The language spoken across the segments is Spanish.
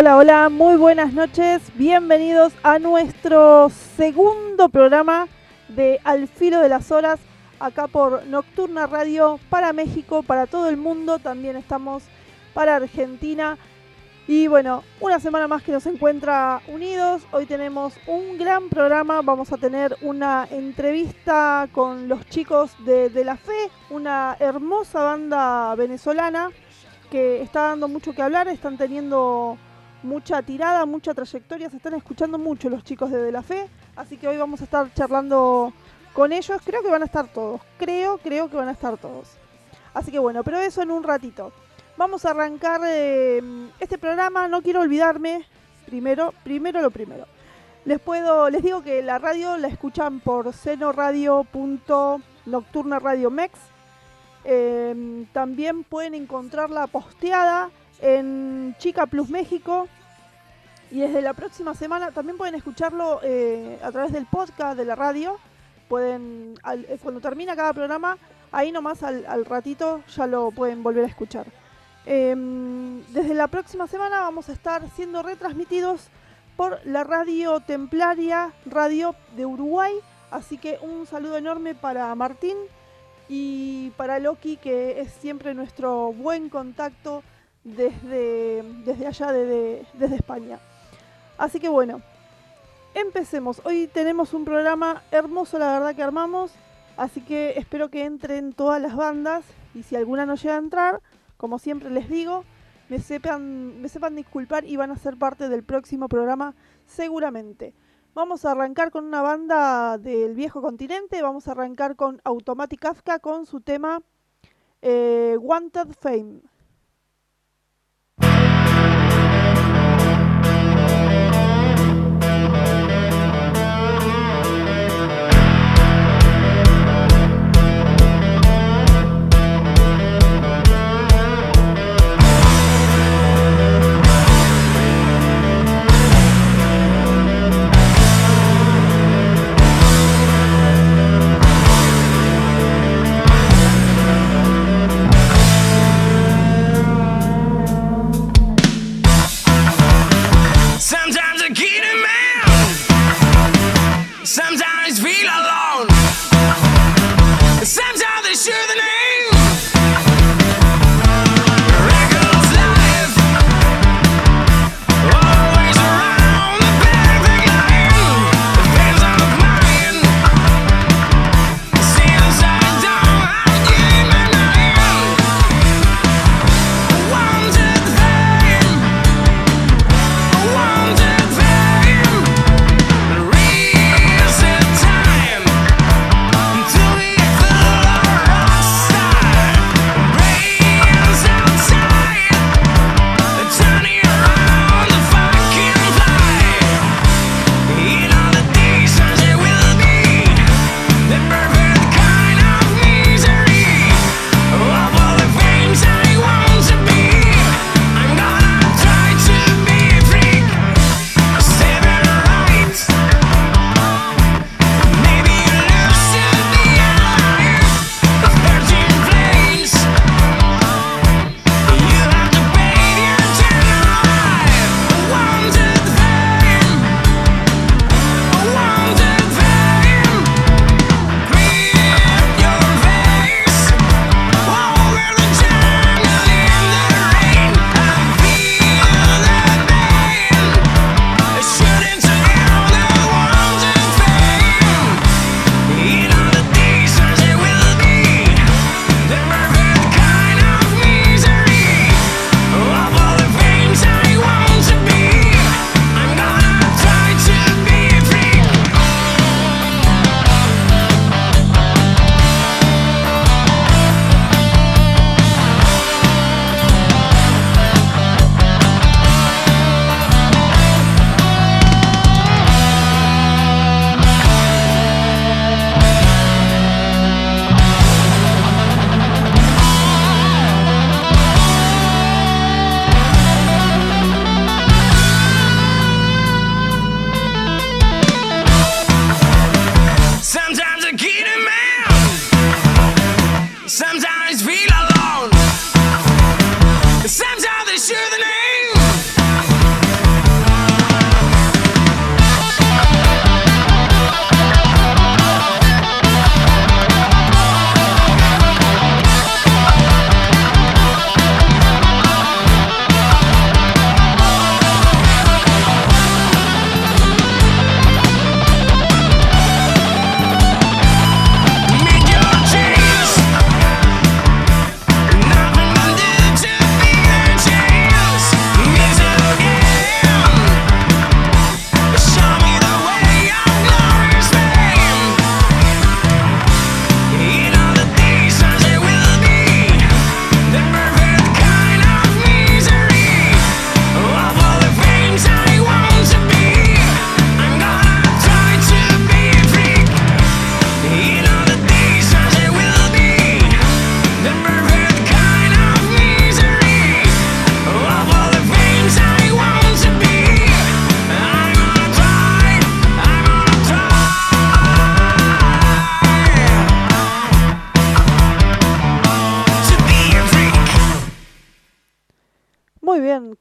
Hola, hola, muy buenas noches. Bienvenidos a nuestro segundo programa de Al filo de las horas, acá por Nocturna Radio para México, para todo el mundo. También estamos para Argentina. Y bueno, una semana más que nos encuentra unidos. Hoy tenemos un gran programa. Vamos a tener una entrevista con los chicos de, de La Fe, una hermosa banda venezolana que está dando mucho que hablar. Están teniendo mucha tirada, mucha trayectoria, se están escuchando mucho los chicos de De La Fe, así que hoy vamos a estar charlando con ellos, creo que van a estar todos, creo, creo que van a estar todos. Así que bueno, pero eso en un ratito. Vamos a arrancar eh, este programa, no quiero olvidarme, primero, primero lo primero. Les puedo, les digo que la radio la escuchan por senoradio.nocturna radio mex. Eh, también pueden encontrarla posteada en Chica Plus México. Y desde la próxima semana también pueden escucharlo eh, a través del podcast de la radio. Pueden, eh, cuando termina cada programa, ahí nomás al, al ratito ya lo pueden volver a escuchar. Em, desde la próxima semana vamos a estar siendo retransmitidos por la radio Templaria, radio de Uruguay. Así que un saludo enorme para Martín y para Loki, que es siempre nuestro buen contacto desde, allá, desde, desde España. Así que bueno, empecemos. Hoy tenemos un programa hermoso, la verdad que armamos. Así que espero que entren todas las bandas. Y si alguna no llega a entrar, como siempre les digo, me sepan, me sepan disculpar y van a ser parte del próximo programa seguramente. Vamos a arrancar con una banda del viejo continente. Vamos a arrancar con Automatic Kafka con su tema eh, Wanted Fame.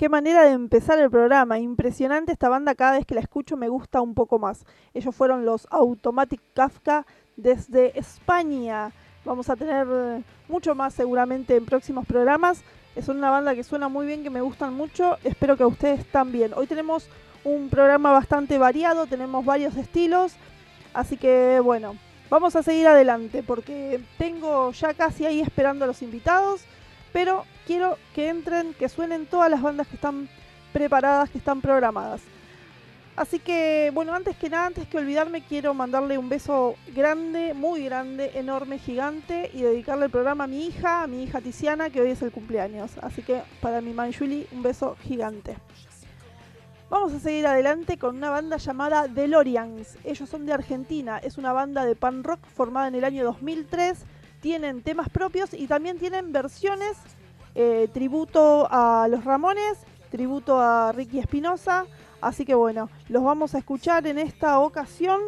Manera de empezar el programa. Impresionante esta banda, cada vez que la escucho me gusta un poco más. Ellos fueron los Automatic Kafka desde España. Vamos a tener mucho más seguramente en próximos programas. Es una banda que suena muy bien, que me gustan mucho. Espero que a ustedes también. Hoy tenemos un programa bastante variado, tenemos varios estilos. Así que bueno, vamos a seguir adelante porque tengo ya casi ahí esperando a los invitados. Pero quiero que entren, que suenen todas las bandas que están preparadas, que están programadas. Así que, bueno, antes que nada, antes que olvidarme, quiero mandarle un beso grande, muy grande, enorme, gigante y dedicarle el programa a mi hija, a mi hija Tiziana, que hoy es el cumpleaños. Así que para mi Manjuli, un beso gigante. Vamos a seguir adelante con una banda llamada DeLoreans. Ellos son de Argentina, es una banda de pan rock formada en el año 2003 tienen temas propios y también tienen versiones, eh, tributo a los Ramones, tributo a Ricky Espinosa. Así que bueno, los vamos a escuchar en esta ocasión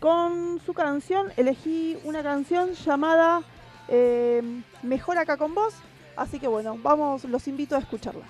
con su canción. Elegí una canción llamada eh, Mejor acá con vos. Así que bueno, vamos, los invito a escucharla.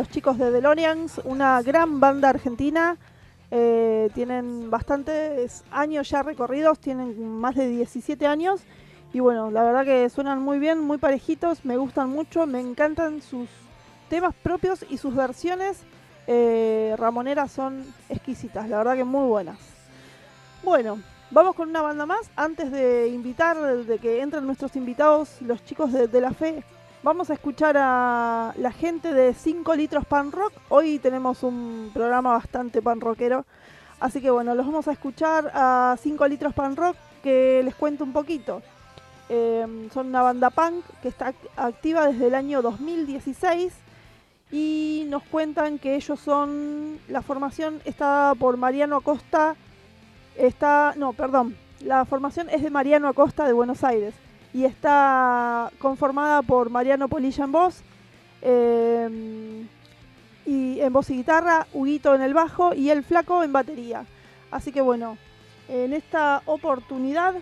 Los chicos de DeLoreans, una gran banda argentina. Eh, tienen bastantes años ya recorridos, tienen más de 17 años. Y bueno, la verdad que suenan muy bien, muy parejitos, me gustan mucho, me encantan sus temas propios y sus versiones eh, ramoneras son exquisitas, la verdad que muy buenas. Bueno, vamos con una banda más. Antes de invitar, de que entren nuestros invitados, los chicos de, de la fe, Vamos a escuchar a la gente de 5 litros pan rock. Hoy tenemos un programa bastante pan rockero. Así que bueno, los vamos a escuchar a 5 litros pan rock que les cuento un poquito. Em, son una banda punk que está activa desde el año 2016 y nos cuentan que ellos son, la formación está por Mariano Acosta, está, no, perdón, la formación es de Mariano Acosta de Buenos Aires y está conformada por Mariano Polilla en voz, em, y en voz y guitarra, Huguito en el bajo y el flaco en batería. Así que bueno, en esta oportunidad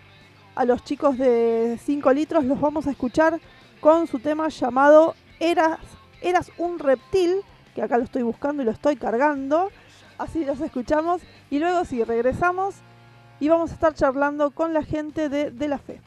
a los chicos de 5 litros los vamos a escuchar con su tema llamado Eras, Eras un reptil, que acá lo estoy buscando y lo estoy cargando. así los escuchamos. Y luego sí, regresamos y vamos a estar charlando con la gente de, de la fe.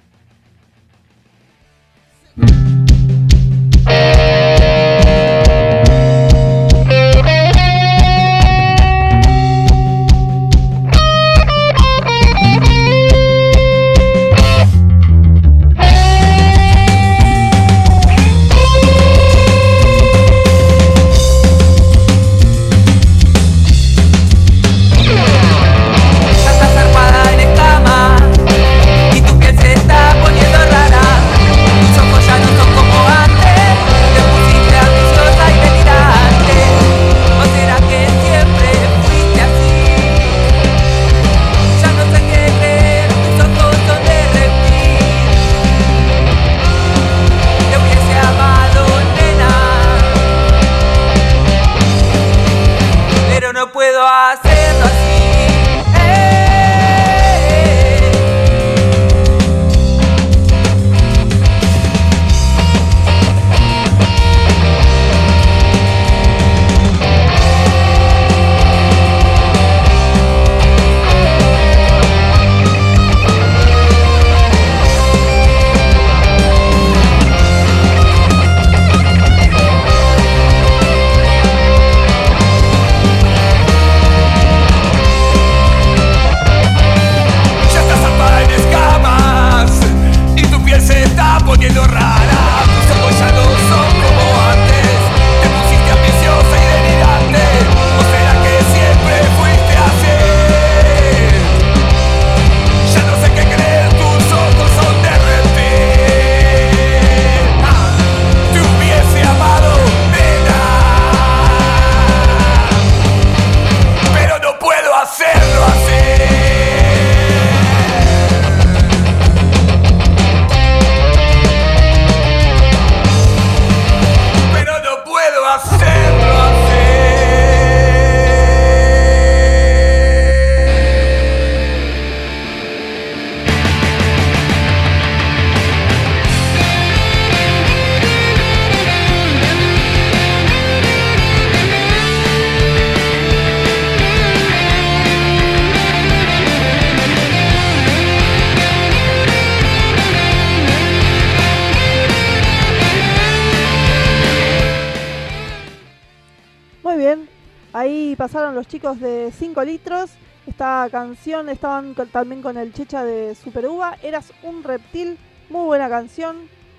Chicos de 5 litros. Esta canción estaban también con el Checha de Super Uva. Eras un reptil, muy buena canción.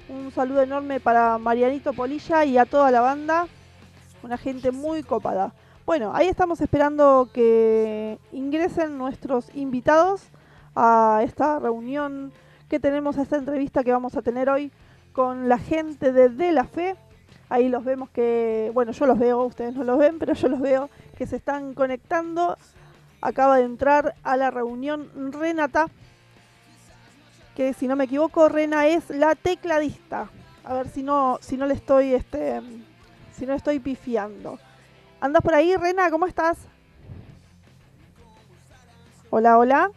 Un saludo enorme para Marianito Polilla y a toda la banda. Una gente muy copada. Bueno, ahí estamos esperando que ingresen nuestros invitados a esta reunión que tenemos, a esta entrevista que vamos a tener hoy con la gente de De la Fe. Ahí los vemos que, bueno, yo los veo, ustedes no los ven, pero yo los veo se están conectando. Acaba de entrar a la reunión Renata, que si no me equivoco, Rena es la tecladista. A ver si no, si no le estoy, este, si no estoy pifiando. ¿Andas por ahí, Rena? ¿Cómo estás? Hola, hola.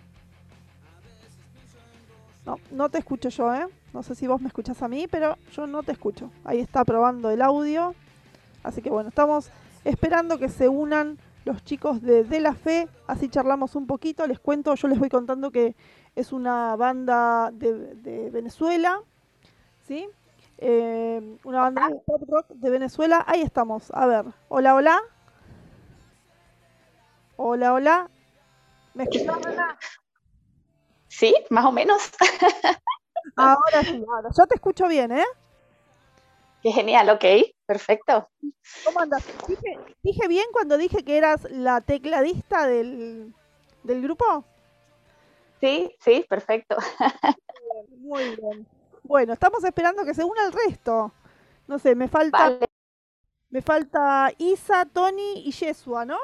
No, no te escucho yo, ¿eh? No sé si vos me escuchás a mí, pero yo no te escucho. Ahí está probando el audio. Así que bueno, estamos esperando que se unan los chicos de De La Fe. Así charlamos un poquito. Les cuento, yo les voy contando que es una banda de, de Venezuela. ¿Sí? Eh, una banda de pop rock de Venezuela. Ahí estamos. A ver. Hola, hola. Hola, hola. ¿Me escuchás? Sí, más o menos. Ahora sí, ahora. Yo te escucho bien, ¿eh? Qué genial, ok, perfecto. ¿Cómo andas? ¿Dije, dije bien cuando dije que eras la tecladista del, del grupo? Sí, sí, perfecto. Muy bien. Bueno, estamos esperando que se una el resto. No sé, me falta, Vale, me falta Isa, Tony y Yesua, ¿no?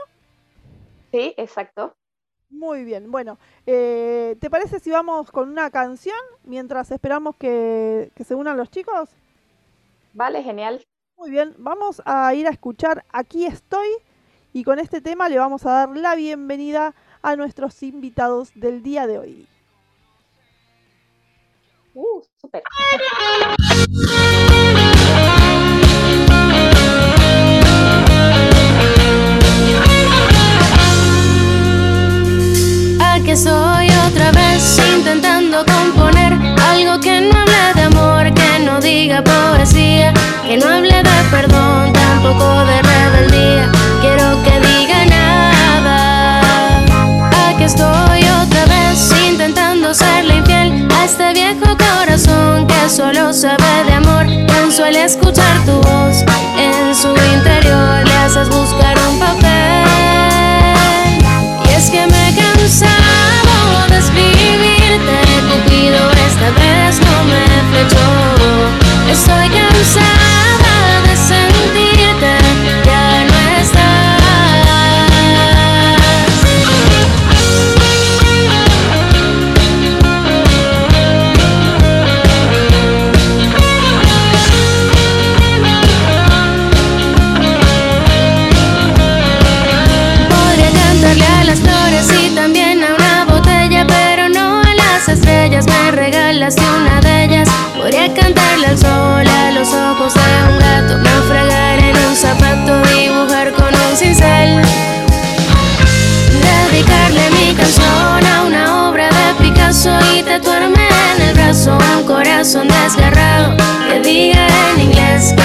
sí, exacto. Muy bien. Bueno, eh, ¿te parece si vamos con una canción mientras esperamos que, que se unan los chicos? Vale, genial. Muy bien, vamos a ir a escuchar Aquí estoy y con este tema le vamos a dar la bienvenida a nuestros invitados del día de hoy. Uh, super. Aquí soy otra vez intentando componer algo que no hable de amor, que no diga poesía, que no hable perdón, tampoco de rebeldía. Quiero que diga nada. Aquí estoy otra vez intentando serle infiel a este viejo corazón que solo sabe de amor. Tan suele escuchar tu voz en su interior, le haces buscar un papel. Y es que me he cansado de escribirte, Cupido esta vez no me flechó. Estoy corazón desgarrado. Que diga en inglés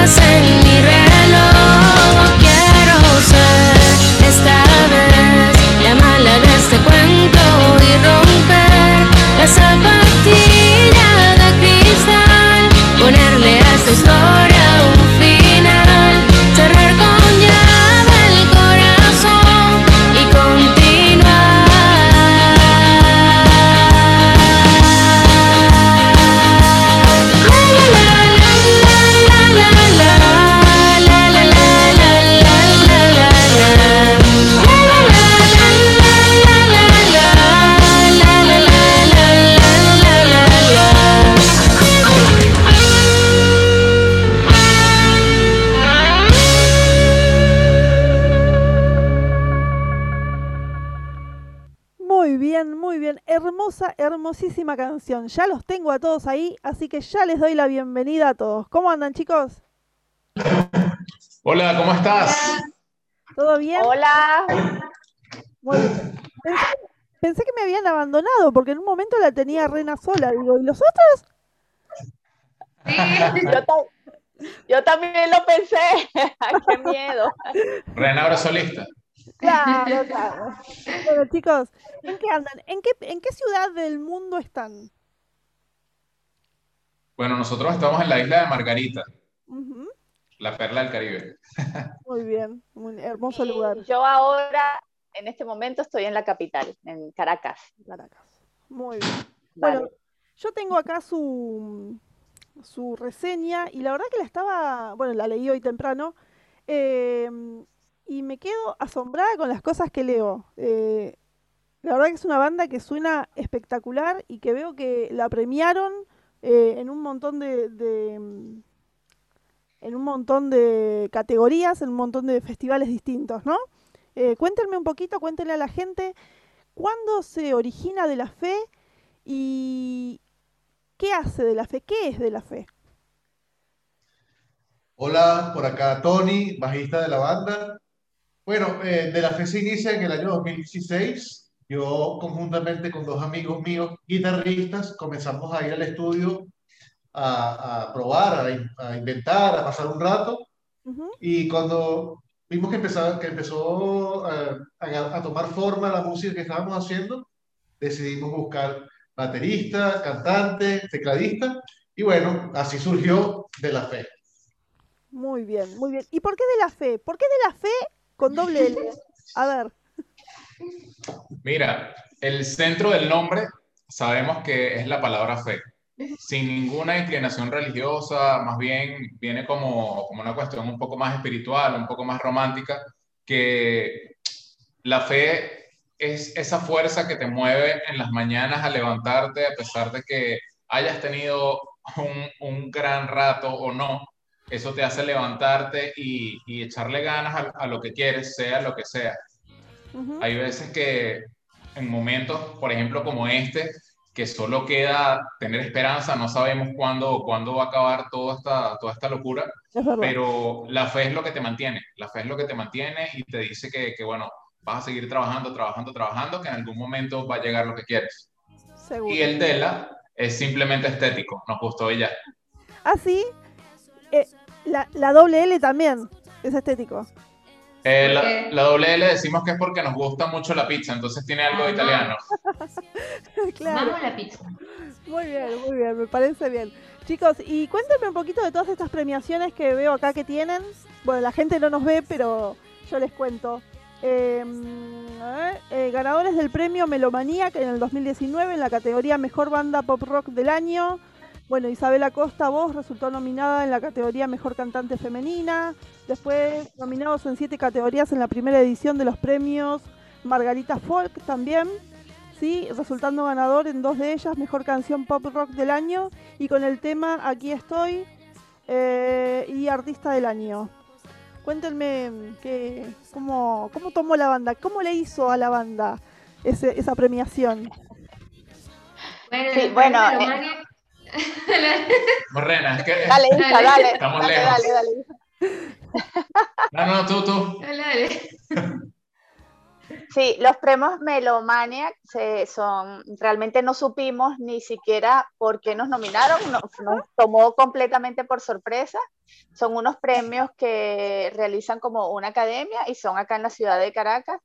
no canción. Ya los tengo a todos ahí, así que ya les doy la bienvenida a todos. ¿Cómo andan, chicos? Hola, ¿cómo estás? ¿Todo bien? Hola. Muy bien. Pensé, pensé que me habían abandonado porque en un momento la tenía Rena sola. Digo, ¿y los otros? Yo, ta- yo también lo pensé. Qué miedo. Rena ahora solista. Claro, claro. Bueno, chicos, ¿en qué andan? ¿En qué, en qué ciudad del mundo están? Bueno, nosotros estamos en la isla de Margarita, la perla del Caribe. Muy bien, un hermoso Y lugar, Yo ahora, en este momento, estoy en la capital, en Caracas. Caracas. Muy bien. Bueno, yo tengo acá su, su reseña y la verdad que la estaba, bueno, la leí hoy temprano eh, y me quedo asombrada con las cosas que leo. Eh, la verdad que es una banda que suena espectacular y que veo que la premiaron eh, en un montón de, mm, en un montón de categorías, en un montón de festivales distintos, ¿no? Eh, cuéntenme un poquito, cuéntenle a la gente cuándo se origina de la fe y qué hace de la fe, qué es de la fe. Hola, por acá Tony, bajista de la banda. Bueno, eh, De la Fe se inicia en el año 2016. Yo conjuntamente con dos amigos míos, guitarristas, comenzamos a ir al estudio a, a probar, a, in- a inventar, a pasar un rato. Y cuando vimos que, empezaba, que empezó eh, a, a tomar forma la música que estábamos haciendo, decidimos buscar baterista, cantante, tecladista. Y bueno, así surgió De la Fe. Muy bien, muy bien. ¿Y por qué de la fe? ¿Por qué de la fe con doble L? A ver. Mira, el centro del nombre sabemos que es la palabra fe, sin ninguna inclinación religiosa, más bien viene como, como una cuestión un poco más espiritual, un poco más romántica, que la fe es esa fuerza que te mueve en las mañanas a levantarte, a pesar de que hayas tenido un, un gran rato o no, eso te hace levantarte y, y echarle ganas a, a lo que quieres, sea lo que sea. Hay veces que en momentos, por ejemplo, como este, que solo queda tener esperanza, no sabemos cuándo, cuándo va a acabar toda esta, toda esta locura, Es pero la fe es lo que te mantiene, la fe es lo que te mantiene y te dice que, que, bueno, vas a seguir trabajando, trabajando, trabajando, que en algún momento va a llegar lo que quieres. Seguro. Y el tela es simplemente estético, nos gustó ya. Ah, sí. La, la doble L también es estético. Eh, ¿Por la, la doble L decimos que es porque nos gusta mucho la pizza, entonces tiene algo de italiano. claro. Vamos a la pizza. Muy bien, muy bien, me parece bien. Chicos, y cuéntenme un poquito de todas estas premiaciones que veo acá que tienen. Bueno, la gente no nos ve, pero yo les cuento. Eh, a ver, eh, ganadores del premio Melomanía que en el 2019 en la categoría Mejor Banda Pop Rock del Año. Bueno, Isabela Costa, vos resultó nominada en la categoría Mejor Cantante Femenina. Después nominados en siete categorías en la primera edición de los premios Margarita Folk también. Sí, resultando ganador en dos de ellas, Mejor Canción Pop Rock del Año y con el tema Aquí estoy eh, y Artista del Año. Cuéntenme que, cómo, cómo tomó la banda, cómo le hizo a la banda ese- esa premiación. Bueno, Sí, bueno, eh. Morrena. Dale, Isa, Dale. dale. Estamos dale, lejos. dale, dale. No, no, tú, tú. Dale, dale. Sí, los premios Melomania se son, realmente no supimos ni siquiera por qué nos nominaron, nos, nos tomó completamente por sorpresa. Son unos premios que realizan como una academia y son acá en la ciudad de Caracas.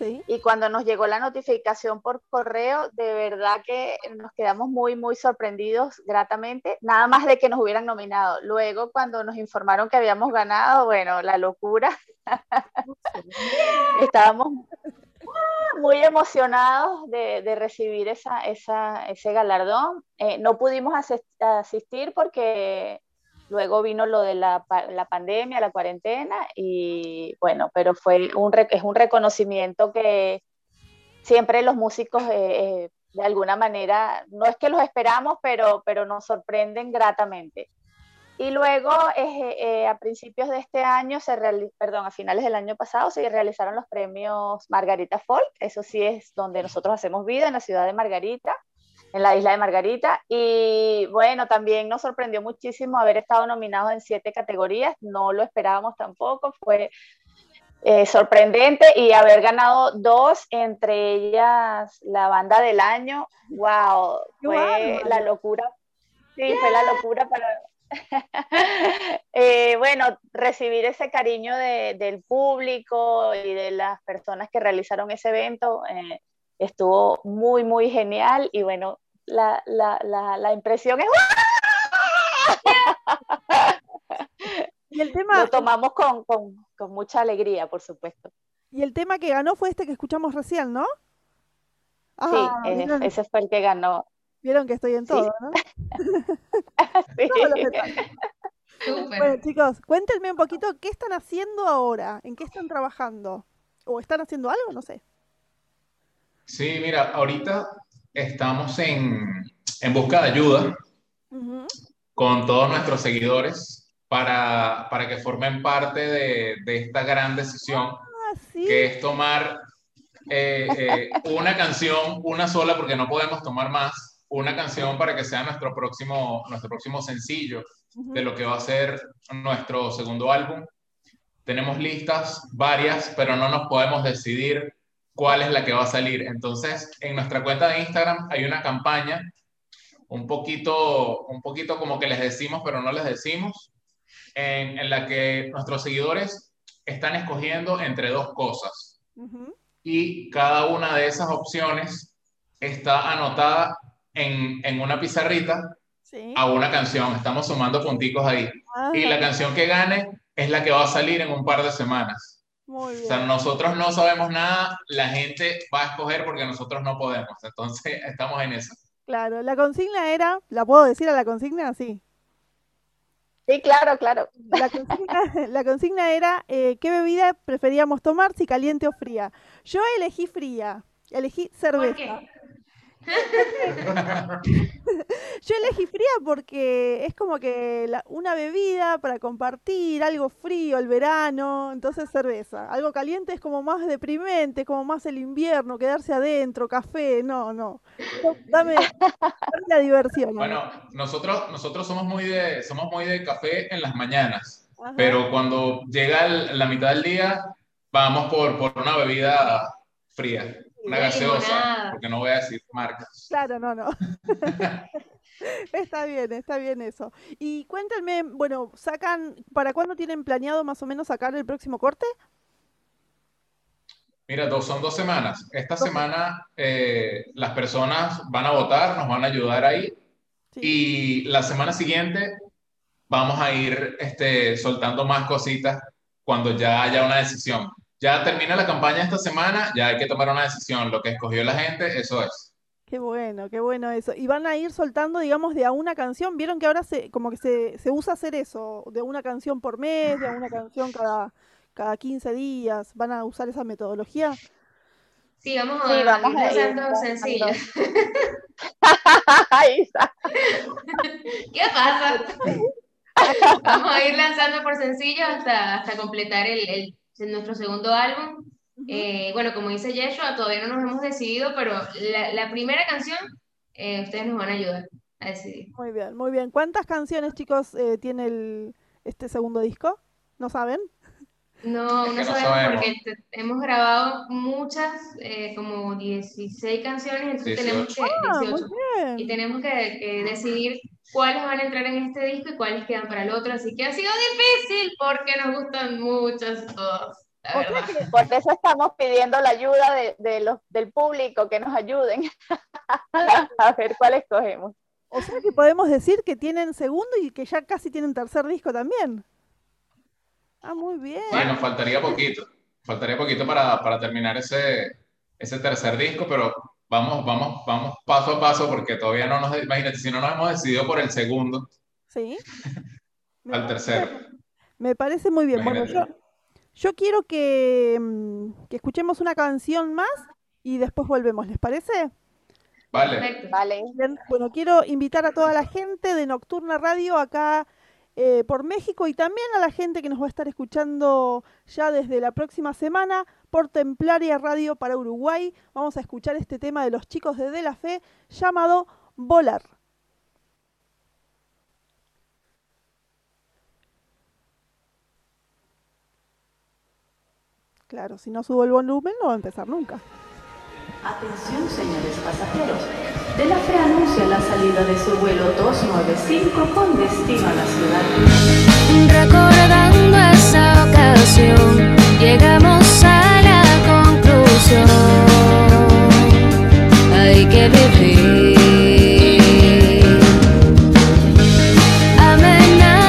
Sí, Y cuando nos llegó la notificación por correo, de verdad que nos quedamos muy, muy sorprendidos gratamente, nada más de que nos hubieran nominado. Luego, cuando nos informaron que habíamos ganado, bueno, la locura. Estábamos muy emocionados de, de recibir esa, esa, ese galardón. Eh, no pudimos asistir porque luego vino lo de la, pa- la pandemia, la cuarentena, y bueno, pero fue un, es un reconocimiento que siempre los músicos eh, eh, de alguna manera, no es que los esperamos, pero, nos sorprenden gratamente. Y luego, eh, a principios de este año, se perdón, a finales del año pasado, se realizaron los premios Margarita Folk. Eso sí es donde nosotros hacemos vida, en la ciudad de Margarita, en la isla de Margarita. Y bueno, también nos sorprendió muchísimo haber estado nominados en siete categorías. No lo esperábamos tampoco. Fue eh, sorprendente y haber ganado dos, entre ellas la banda del año. ¡Wow! ¡Qué Fue la locura. Sí, fue la locura para, Eh, bueno, recibir ese cariño de- del público y de las personas que realizaron ese evento eh, estuvo muy, muy genial y bueno, la, la, la, la impresión es y el tema, lo tomamos con, con, con mucha alegría, por supuesto. y el tema que ganó fue este que escuchamos recién, ¿no? Sí, Ah, ¿vieron, ese fue el que ganó. vieron que estoy en sí. todo, ¿no? Sí. Detalles. Súper. Bueno, chicos, cuéntenme un poquito qué están haciendo ahora, en qué están trabajando. ¿O están haciendo algo? No sé. Sí, mira, ahorita estamos en, en busca de ayuda con todos nuestros seguidores para, para que formen parte de, de esta gran decisión Ah, sí. que es tomar eh, eh, una canción, una sola, porque no podemos tomar más, una canción para que sea nuestro próximo, nuestro próximo sencillo de lo que va a ser nuestro segundo álbum. Tenemos listas varias, pero no nos podemos decidir cuál es la que va a salir. Entonces, en nuestra cuenta de Instagram hay una campaña, un poquito, un poquito como que les decimos, pero no les decimos, en, en la que nuestros seguidores están escogiendo entre dos cosas Ujú. y cada una de esas opciones está anotada en, en una pizarrita Sí. a una canción. Estamos sumando punticos ahí. Ah, Y la canción que gane es la que va a salir en un par de semanas. Muy O sea, bien. nosotros no sabemos nada, la gente va a escoger porque nosotros no podemos. Entonces, estamos en eso. Claro, la consigna era, ¿la puedo decir a la consigna? Sí. Sí, claro, claro. La consigna, la consigna era eh, qué bebida preferíamos tomar, si caliente o fría. Yo elegí fría, elegí ¿Por cerveza. qué? Yo elegí fría porque es como que la- una bebida para compartir, algo frío, el verano, entonces cerveza. Algo caliente es como más deprimente, como más el invierno, quedarse adentro, café, no, no. Dame, dame la diversión. Bueno, nosotros, nosotros somos muy de, somos muy de café en las mañanas, Ajá. pero cuando llega el- la mitad del día, vamos por, por una bebida fría, una gaseosa, porque no voy a decir marcas. Claro, no, no. Está bien, está bien eso. Y cuéntenme, bueno, sacan, ¿para cuándo tienen planeado más o menos sacar el próximo corte? Mira, dos, son dos semanas. Esta semana eh, las personas van a votar, nos van a ayudar ahí. Sí. Y la semana siguiente vamos a ir este, soltando más cositas cuando ya haya una decisión. Ya termina la campaña esta semana, ya hay que tomar una decisión. Lo que escogió la gente, eso es. Qué bueno, qué bueno eso. Y van a ir soltando, digamos, de a una canción. Vieron que ahora se, como que se, se usa hacer eso, de una canción por mes, de a una canción cada, cada 15 días. ¿Van a usar esa metodología? Sí, vamos Sí, a vamos ir a ir sencillos. Ahí está. ¿Qué pasa? Vamos a ir lanzando por sencillo hasta, hasta completar el, el- nuestro segundo álbum. Eh, bueno, como dice Yeshua, todavía no nos hemos decidido, pero la, la primera canción, eh, ustedes nos van a ayudar a decidir. Muy bien, muy bien. ¿Cuántas canciones, chicos, eh, tiene el, este segundo disco? ¿No saben? No, Es no que no sabemos sabemos. porque te- hemos grabado muchas, eh, como 16 canciones, entonces tenemos que, Ah, muy 18, y tenemos que, que decidir cuáles van a entrar en este disco y cuáles quedan para el otro, así que ha sido difícil porque nos gustan verdad. que, Por eso estamos pidiendo la ayuda de, de los, del público que nos ayuden a ver cuál escogemos. o sea que podemos decir que tienen segundo y que ya casi tienen tercer disco también. Ah, muy bien. Sí, nos faltaría poquito. Faltaría poquito para, para terminar ese, ese tercer disco, pero vamos, vamos, vamos paso a paso porque todavía no nos, imagínate, si no nos hemos decidido por el segundo, Sí. Al tercero. Me parece muy bien. Bueno, yo, quiero que, mm, que escuchemos una canción más y después volvemos, ¿les parece? Vale. Perfecto. Vale. Bueno, quiero invitar a toda la gente de Nocturna Radio acá eh, por México y también a la gente que nos va a estar escuchando ya desde la próxima semana por Templaria Radio para Uruguay. Vamos a escuchar este tema de los chicos de De La Fe llamado Volar. Claro, si no subo el volumen no va a empezar nunca. Atención, señores pasajeros. De la Fe anuncia la salida de su vuelo 295 con destino a la ciudad. Recordando esa ocasión, llegamos a la conclusión. Hay que vivir. Amena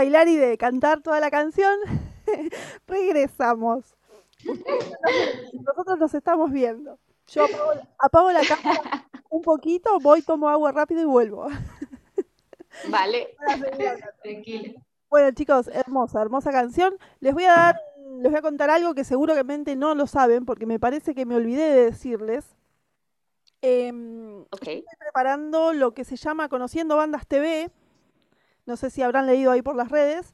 bailar y de cantar toda la canción, regresamos. Nosotros nos estamos viendo. Yo apago, apago la cámara un poquito, voy, tomo agua rápido y vuelvo. Vale. Bueno, chicos, hermosa, hermosa canción. Les voy a dar, les voy a contar algo que seguramente no lo saben, porque me parece que me olvidé de decirles. Ok. estoy preparando lo que se llama Conociendo Bandas TV. No sé si habrán leído ahí por las redes,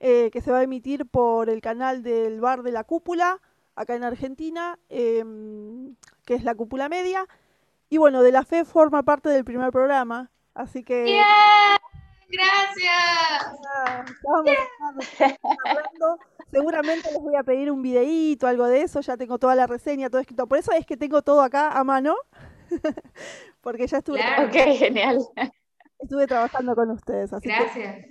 eh, que se va a emitir por el canal del Bar de la Cúpula, acá en Argentina, em, que es la Cúpula Media. Y bueno, De la Fe forma parte del primer programa, así que... ¡Bien! ¡Gracias! Ah, hablando. Seguramente les voy a pedir un videíto, algo de eso. Ya tengo toda la reseña, todo escrito. Por eso es que tengo todo acá a mano. Porque ya estuve, Claro. Ok, genial. Estuve trabajando con ustedes. Así que Gracias.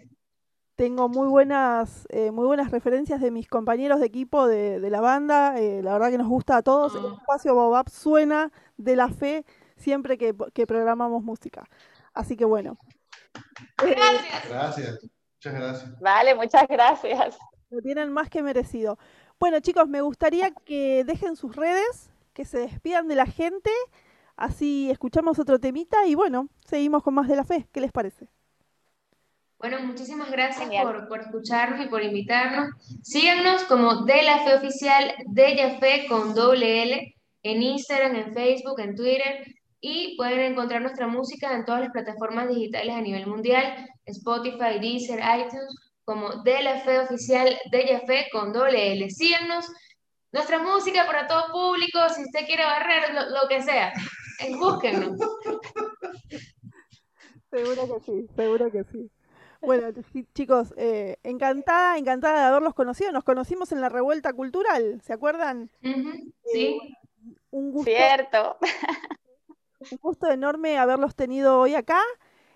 tengo muy buenas, eh, muy buenas referencias de mis compañeros de equipo de, de la banda. eh, la verdad que nos gusta a todos. El Oh. espacio Bobab suena de la fe siempre que, que programamos música. Así que bueno. Eh, Gracias. Gracias. Muchas gracias. Vale, muchas gracias. Lo tienen más que merecido. Bueno, chicos, me gustaría que dejen sus redes, que se despidan de la gente, así escuchamos otro temita y bueno, seguimos con más de la fe. ¿Qué les parece? Bueno, muchísimas gracias por, por escucharnos y por invitarnos. Síganos como De La Fe Oficial, De Ya Fe con doble L, en Instagram, en Facebook, en Twitter, y pueden encontrar nuestra música en todas las plataformas digitales a nivel mundial, Spotify, Deezer, iTunes, como De La Fe Oficial, De Ya Fe con doble L. Síganos, nuestra música para todo público, si usted quiere barrer, lo, lo que sea, eh, búsquennos. Seguro que sí, seguro que sí. Bueno, chi- chicos, eh, encantada, encantada de haberlos conocido. Nos conocimos en la revuelta cultural, ¿se acuerdan? Ujú, Sí. Un gusto, Cierto. un gusto enorme haberlos tenido hoy acá.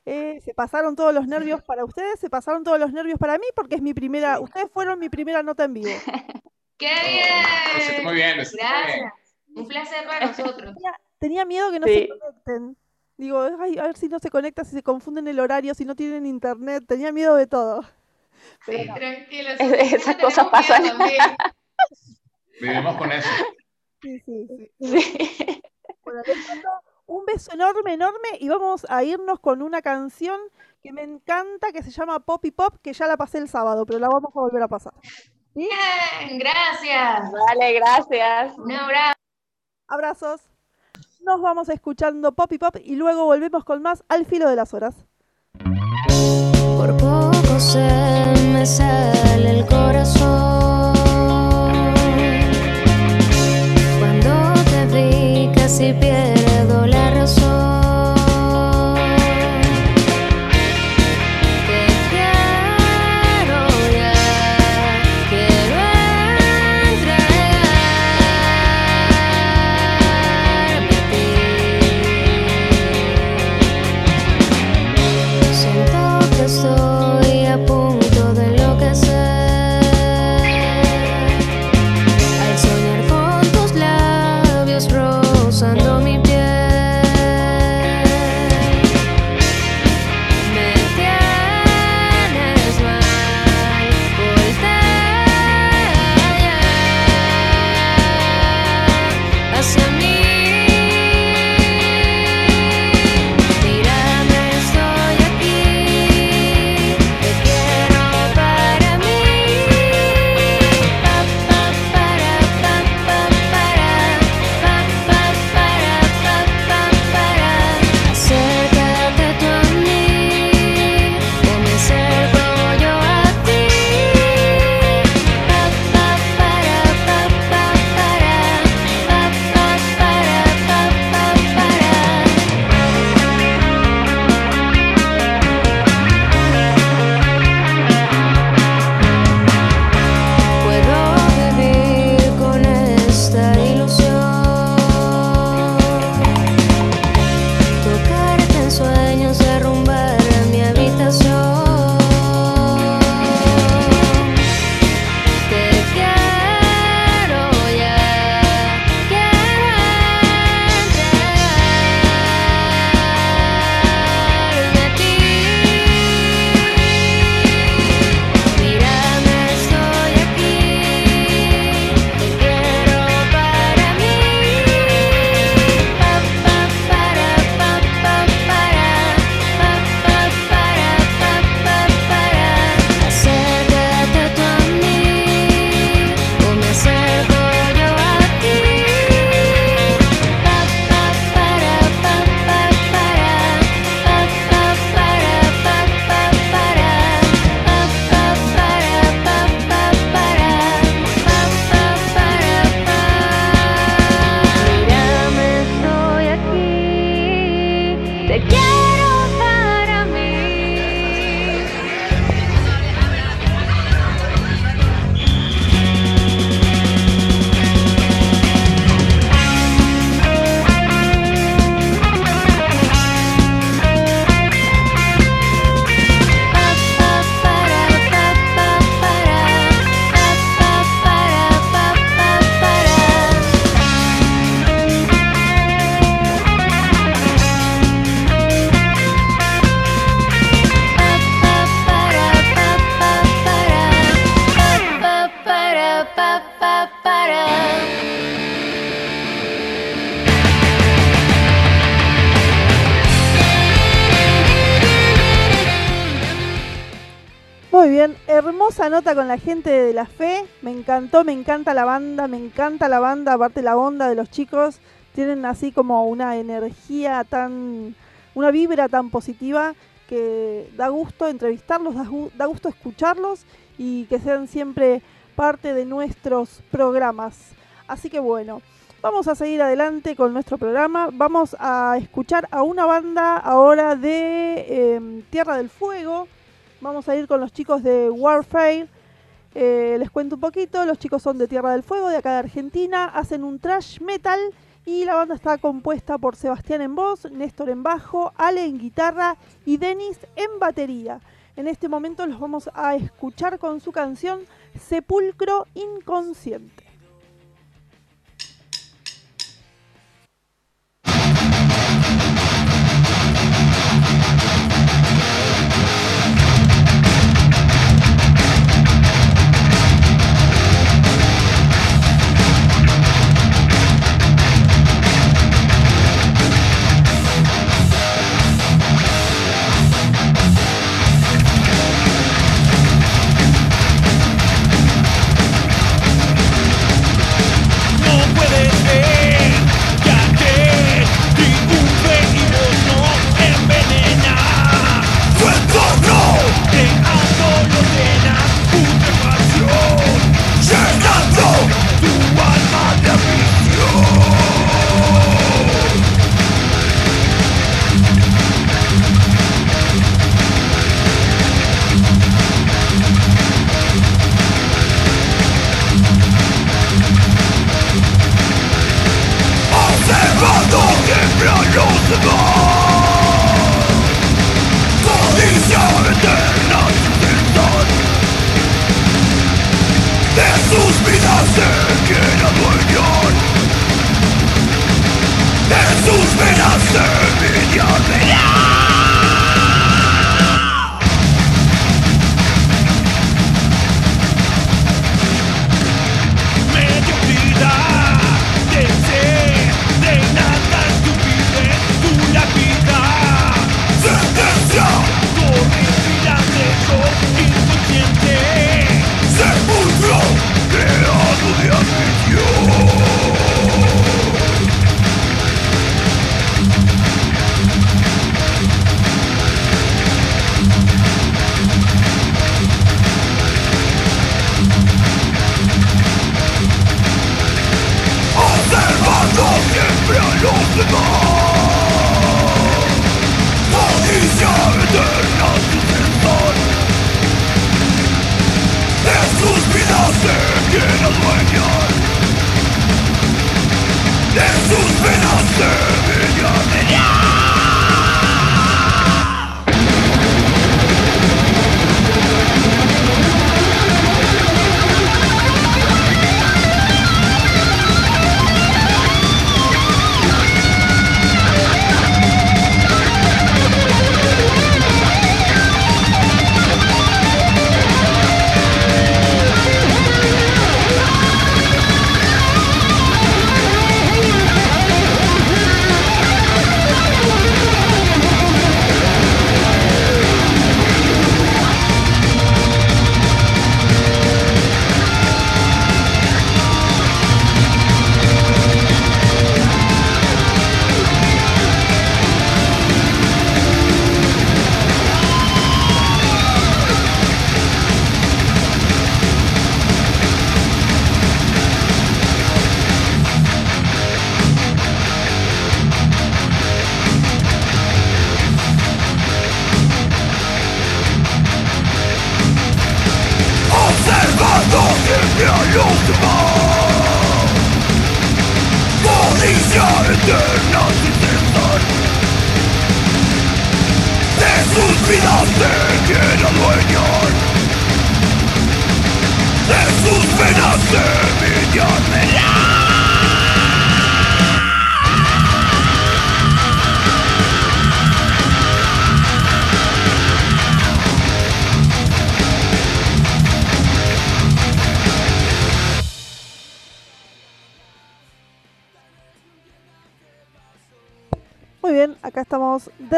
Eh, se pasaron todos los nervios para ustedes, se pasaron todos los nervios para mí porque es mi primera, ustedes fueron mi primera nota en vivo. ¡Qué bien! muy bien, hiciste muy bien. Gracias. Un placer para nosotros. Tenía, miedo que no Sí. se conecten. Digo, "Ay, a ver si no se conecta, si se confunden el horario, si no tienen internet. Tenía miedo de todo. Pero Sí, tranquilo. Es- esas cosas pasan. Vivimos con eso. Sí, sí, sí. Sí. Bueno, les mando un beso enorme, enorme y vamos a irnos con una canción que me encanta, que se llama Pop y Pop, que ya la pasé el sábado, pero la vamos a volver a pasar. ¿Sí? Bien, gracias. Vale, gracias. Un abrazo. Abrazos. Nos vamos escuchando Pop y Pop y luego volvemos con más al filo de las horas. Por poco se me sale el corazón cuando te vi casi hermosa nota con la gente de la fe. Me encantó, me encanta la banda, me encanta la banda, aparte la onda de los chicos. Tienen así como una energía tan, una vibra tan positiva que da gusto entrevistarlos, da, da gusto escucharlos y que sean siempre parte de nuestros programas. Así que bueno, vamos a seguir adelante con nuestro programa. Vamos a escuchar a una banda ahora de em, Tierra del Fuego. Vamos a ir con los chicos de Warfare. Eh, les cuento un poquito, los chicos son de Tierra del Fuego, de acá de Argentina, hacen un trash metal y la banda está compuesta por Sebastián en voz, Néstor en bajo, Ale en guitarra y Denis en batería. En este momento los vamos a escuchar con su canción Sepulcro Inconsciente.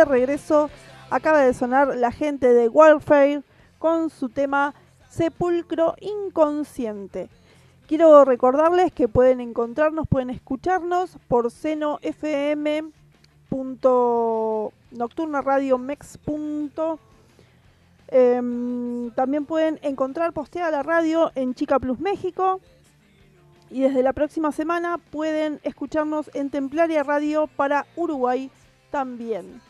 Regreso. Acaba de sonar la gente de Warfare con su tema Sepulcro Inconsciente. Quiero recordarles que pueden encontrarnos, pueden escucharnos por fm Em, también pueden encontrar posteada la radio en Chica Plus México. Y desde la próxima semana pueden escucharnos en Templaria Radio para Uruguay también.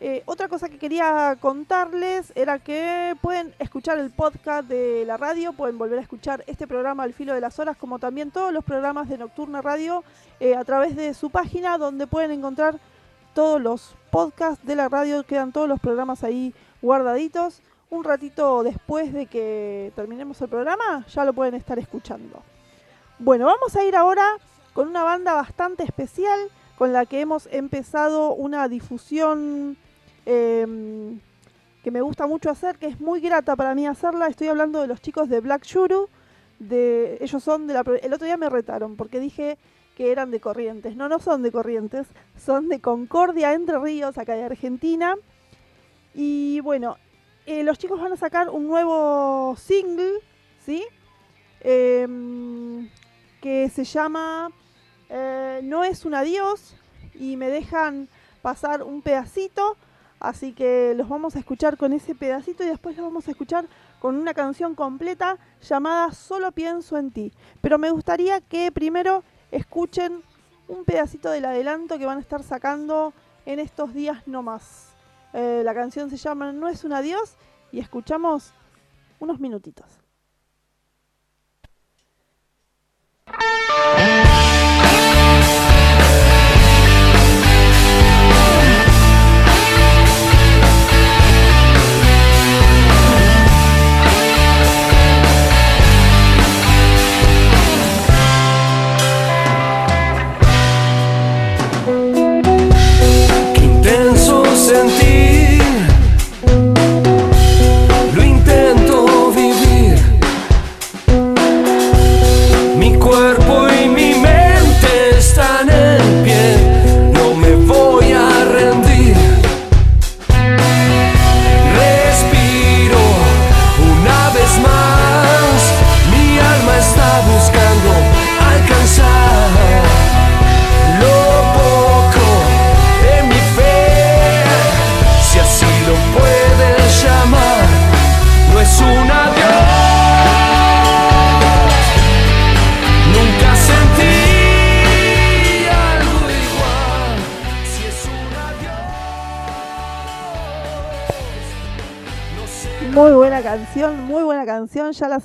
Eh, otra cosa que quería contarles era que pueden escuchar el podcast de la radio, pueden volver a escuchar este programa al filo de las horas, como también todos los programas de Nocturna Radio, eh, a través de su página, donde pueden encontrar todos los podcasts de la radio, quedan todos los programas ahí guardaditos un ratito después de que terminemos el programa, ya lo pueden estar escuchando. Bueno, vamos a ir ahora con una banda bastante especial con la que hemos empezado una difusión em, que me gusta mucho hacer, que es muy grata para mí hacerla. Estoy hablando de los chicos de Black Shuru. De, ellos son de la... El otro día me retaron porque dije que eran de Corrientes. No, no son de Corrientes, son de Concordia, Entre Ríos, acá de Argentina. Y bueno, eh, los chicos van a sacar un nuevo single, ¿sí? Em, que se llama eh, No es un adiós y me dejan pasar un pedacito, así que los vamos a escuchar con ese pedacito y después los vamos a escuchar con una canción completa llamada Solo pienso en ti. Pero me gustaría que primero escuchen un pedacito del adelanto que van a estar sacando en estos días no más. Eh, la canción se llama No es un adiós y escuchamos unos minutitos.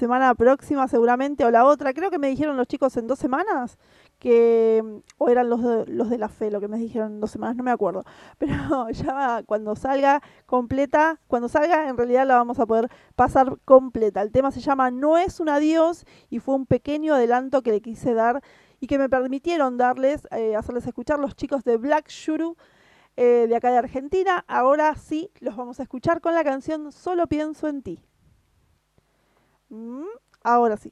Semana próxima seguramente o la otra. Creo que me dijeron los chicos en dos semanas que o eran los de, los de la fe lo que me dijeron en dos semanas, no me acuerdo. Pero ya cuando salga completa, cuando salga en realidad la vamos a poder pasar completa. El tema se llama No es un adiós y fue un pequeño adelanto que le quise dar y que me permitieron darles, eh, hacerles escuchar los chicos de Black Shuru eh, de acá de Argentina. Ahora sí, los vamos a escuchar con la canción Solo pienso en ti. Mm, ahora sí.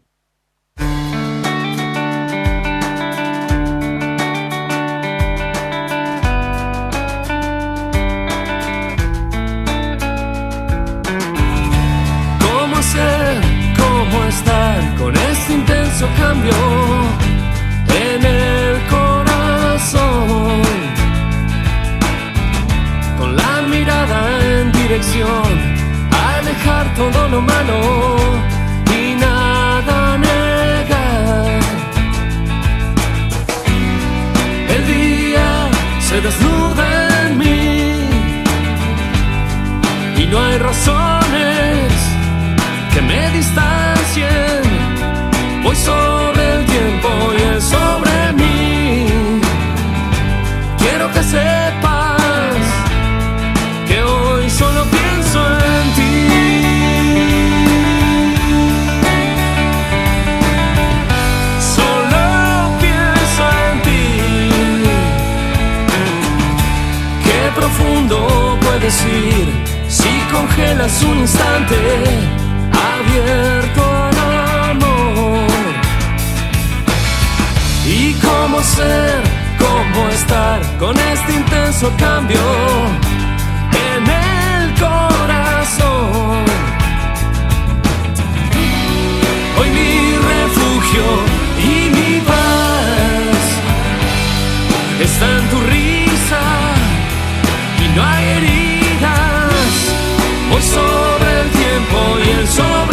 ¿Cómo ser? ¿Cómo estar con este intenso cambio congelas un instante abierto al amor. ¿Y cómo ser, cómo estar con este intenso cambio en el corazón? Hoy mi refugio Some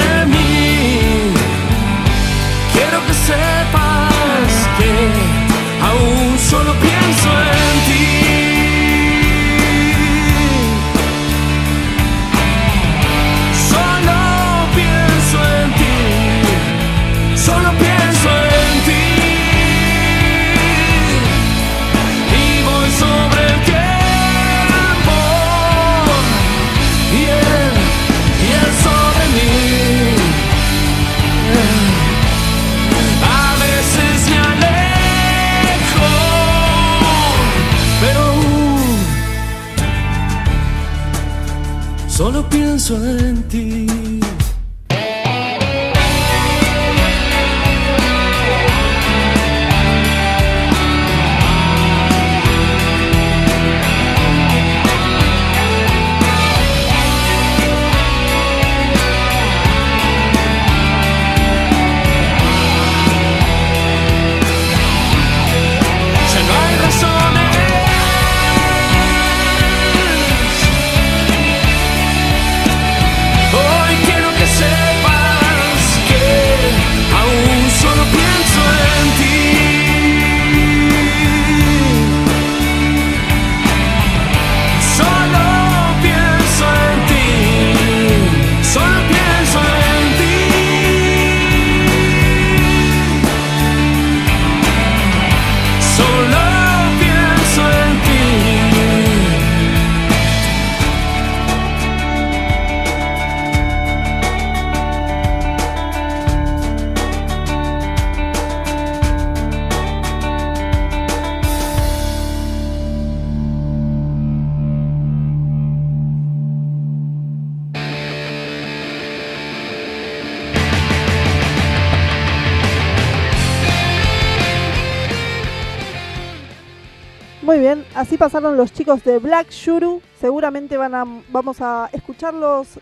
Muy bien, así pasaron los chicos de Black Shuru. Seguramente van a, vamos a escucharlos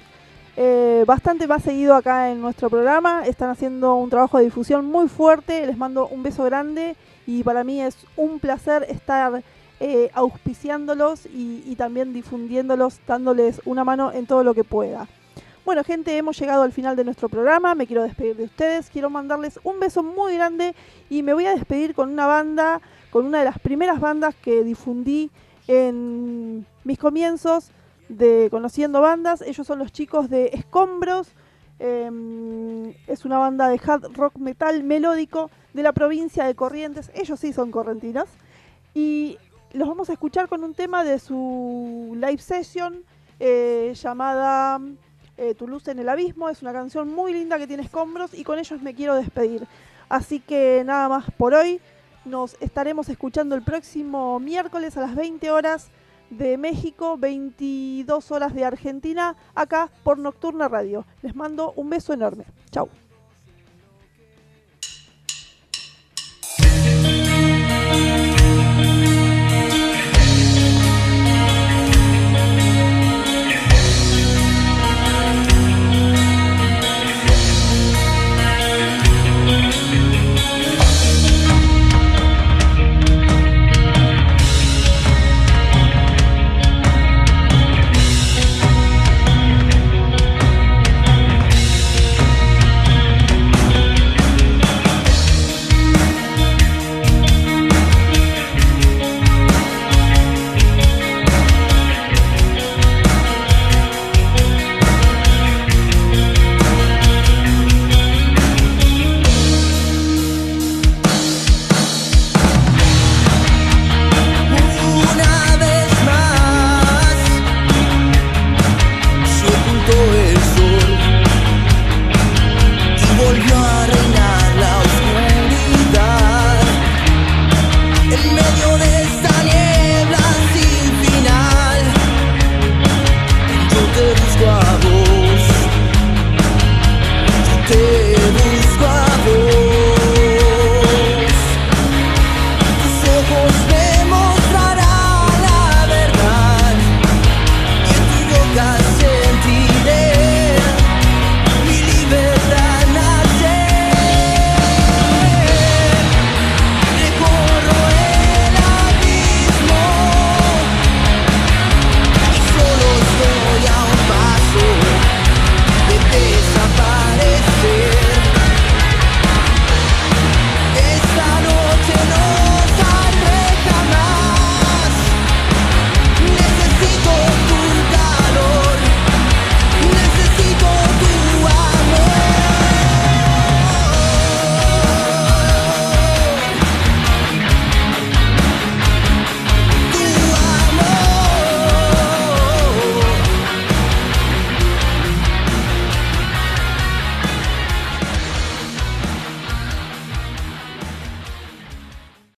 eh, bastante más seguido acá en nuestro programa. Están haciendo un trabajo de difusión muy fuerte. Les mando un beso grande y para mí es un placer estar eh, auspiciándolos y, y también difundiéndolos, dándoles una mano en todo lo que pueda. Bueno, gente, hemos llegado al final de nuestro programa. Me quiero despedir de ustedes. Quiero mandarles un beso muy grande y me voy a despedir con una banda, con una de las primeras bandas que difundí en mis comienzos de Conociendo Bandas. Ellos son los chicos de Escombros. Em, es una banda de hard rock metal melódico de la provincia de Corrientes. Ellos sí son correntinos. Y los vamos a escuchar con un tema de su live session eh, llamada eh, Tu luz en el abismo. Es una canción muy linda que tiene escombros y con ellos me quiero despedir. Así que nada más por hoy. Nos estaremos escuchando el próximo miércoles a las 20 horas de México, 22 horas de Argentina, acá por Nocturna Radio. Les mando un beso enorme. Chau.